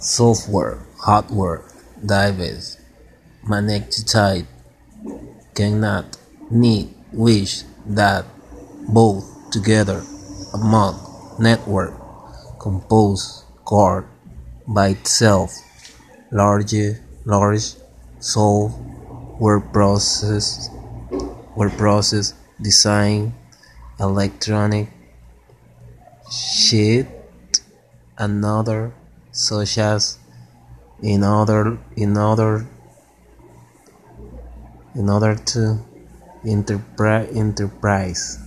software, hardware, device, magnetite cannot need wish that both together among network compose, card by itself large large solve word process word process design electronic sheet another such as in order in order in order to enterprise enterprise